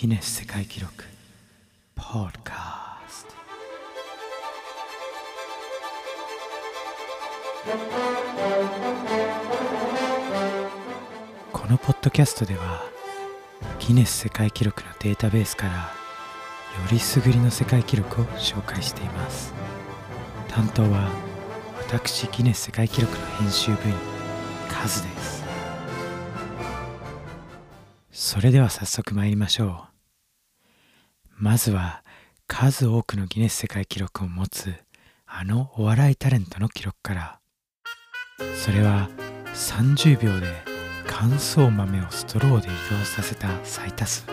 ギネス世界記録。ポッドカストこのポッドキャストではギネス世界記録のデータベースからよりすぐりの世界記録を紹介しています。担当は私ギネス世界記録の編集部員カズです。それでは早速参りましょう。まずは数多くのギネス世界記録を持つあのお笑いタレントの記録から。それは30秒で乾燥豆をストローで移動させた最多数。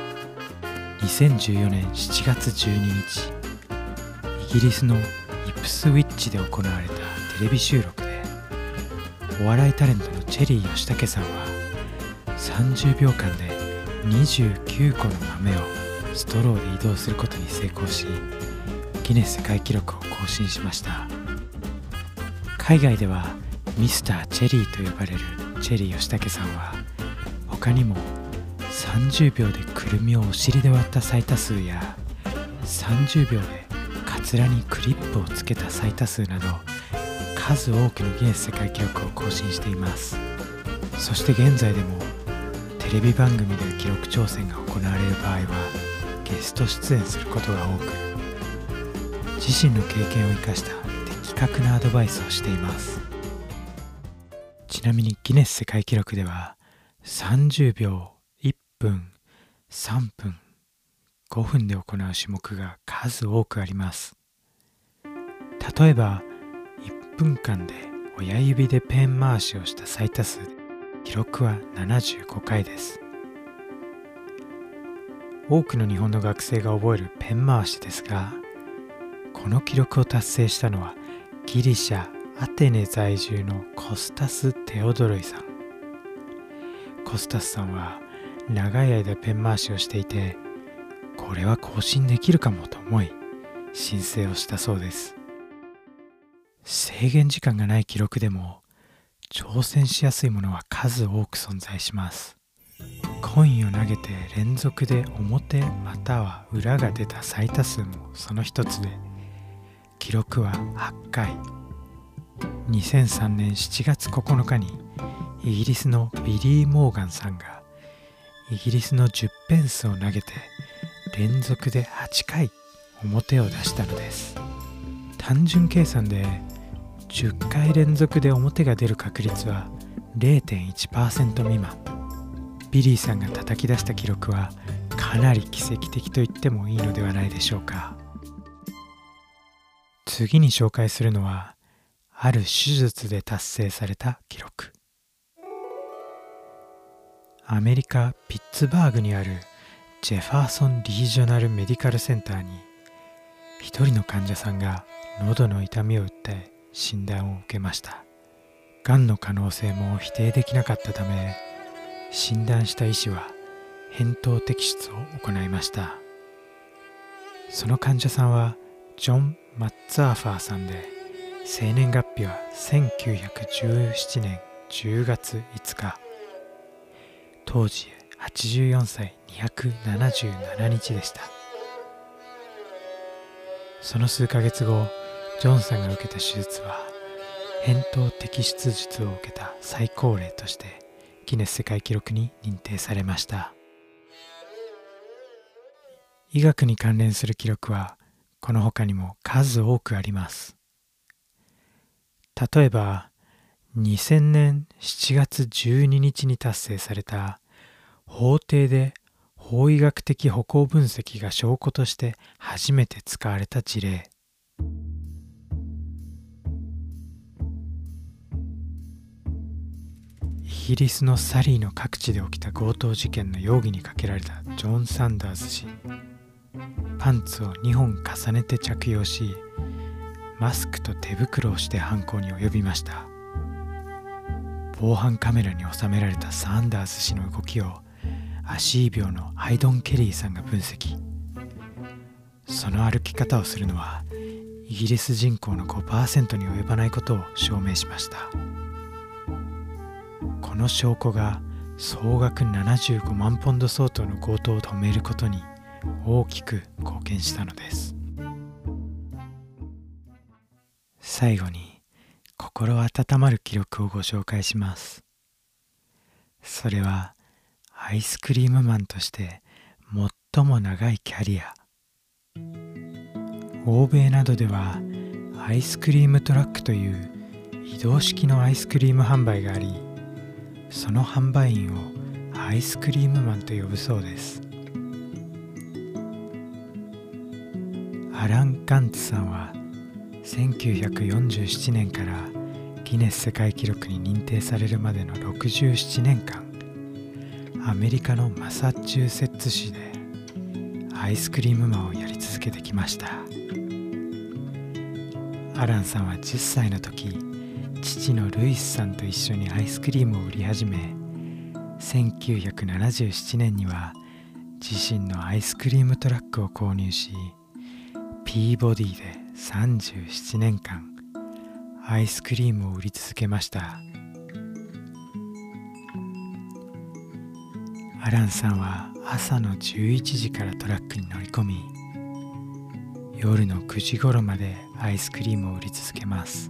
2014年7月12日イギリスのイプスウィッチで行われたテレビ収録でお笑いタレントのチェリー吉武さんは30秒間で29個の豆をストローで移動することに成功しギネス世界記録を更新しました。海外ではミスターチェリーと呼ばれるチェリー吉武さんは他にも30秒でくるみをお尻で割った最多数や30秒でカツラにクリップをつけた最多数など数多くのギネス世界記録を更新しています。そして現在でもテレビ番組で記録挑戦が行われる場合はゲスト出演することが多く自身の経験を生かした的確なアドバイスをしています。ちなみにギネス世界記録では30秒1分3分5分で行う種目が数多くあります。例えば1分間で親指でペン回しをした最多数記録は75回です。多くの日本の学生が覚えるペン回しですがこの記録を達成したのはギリシャアテネ在住のコスタス・テオドロイさん。コスタスさんは長い間ペン回しをしていてこれは更新できるかもと思い申請をしたそうです。制限時間がない記録でも挑戦しやすいものは数多く存在します。コインを投げて連続で表または裏が出た最多数もその一つで記録は8回。2003年7月9日にイギリスのビリー・モーガンさんがイギリスの10ペンスを投げて連続で8回表を出したのです。単純計算で10回連続で表が出る確率は0.1%未満。ビリーさんが叩き出した記録はかなり奇跡的と言ってもいいのではないでしょうか。次に紹介するのはある手術で達成された記録。アメリカ・ピッツバーグにあるジェファーソン・リージョナル・メディカルセンターに一人の患者さんが喉の痛みを訴え診断を受けました。がんの可能性も否定できなかったため診断した医師は扁桃摘出を行いました。その患者さんはジョン・マッツァーファーさんで生年月日は1917年10月5日。当時84歳277日でした。その数ヶ月後ジョンさんが受けた手術は扁桃摘出術を受けた最高齢としてギネス世界記録に認定されました。医学に関連する記録はこの他にも数多くあります。例えば2000年7月12日に達成された法廷で法医学的歩行分析が証拠として初めて使われた事例。ギリスのサリーの各地で起きた強盗事件の容疑にかけられたジョン・サンダーズ氏。パンツを2本重ねて着用しマスクと手袋をして犯行に及びました。防犯カメラに収められたサンダーズ氏の動きを足病のアイドン・ケリーさんが分析。その歩き方をするのはイギリス人口の5%に及ばないことを証明しました。この証拠が総額75万ポンド相当の強盗を止めることに大きく貢献したのです。最後に心温まる記録をご紹介します。それはアイスクリームマンとして最も長いキャリア。欧米などではアイスクリームトラックという移動式のアイスクリーム販売がありその販売員をアイスクリームマンと呼ぶそうです。アラン・ガンツさんは1947年からギネス世界記録に認定されるまでの67年間アメリカのマサチューセッツ市でアイスクリームマンをやり続けてきました。アランさんは10歳の時父のルイスさんと一緒にアイスクリームを売り始め1977年には自身のアイスクリームトラックを購入しピーボディで37年間アイスクリームを売り続けました。アランさんは朝の11時からトラックに乗り込み夜の9時頃までアイスクリームを売り続けます。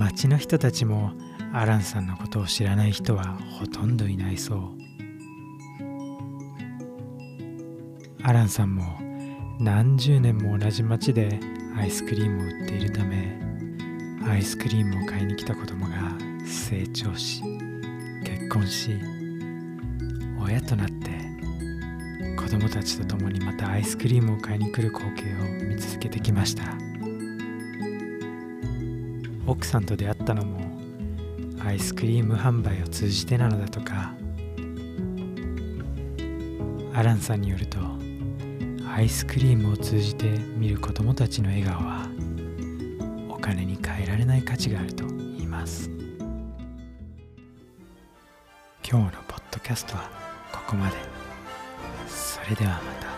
街の人たちもアランさんのことを知らない人はほとんどいないそう。アランさんも何十年も同じ町でアイスクリームを売っているためアイスクリームを買いに来た子供が成長し結婚し親となって子供たちと共にまたアイスクリームを買いに来る光景を見続けてきました。奥さんと出会ったのもアイスクリーム販売を通じてなのだとか。アランさんによるとアイスクリームを通じて見る子供たちの笑顔はお金に換えられない価値があると言います。今日のポッドキャストはここまで。それではまた。